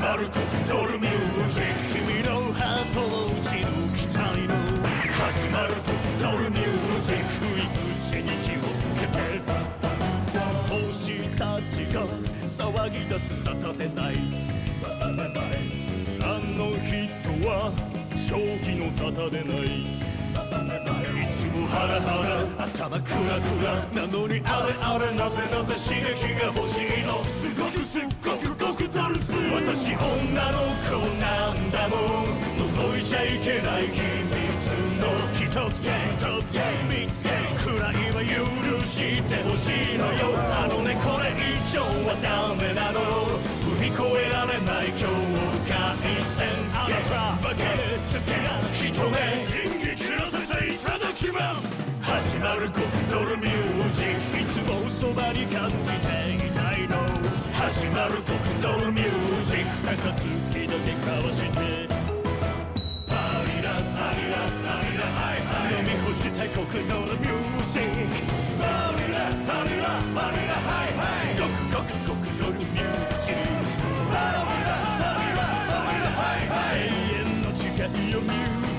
まる国ドルミュージック君のハートを打ち抜きたいの始まる国ドルミュージック不意口に気をつけて星たちが騒ぎ出すサタデーナイトあの人は正気のサタデーナイトいつもハラハラ頭クラクラなのにあれ。あれなぜなぜ刺激が欲しいの？すごくすっごくいちゃいけない秘密の一つ一つ三つくらいは許してほしいのよあのねこれ以上はダメなの踏み越えられない境界線あなた負けつけが人目人気切らせていただきます始まる。極ドルミュージックいつもそばに感じていたいの始まる極ドルミュージック盃だけ交わして飲み干したい極ドルミュージックパリラパリラパリラはいはい極極極ドルミュージックパリラパリラパリラハイハイ永遠の誓いをミュー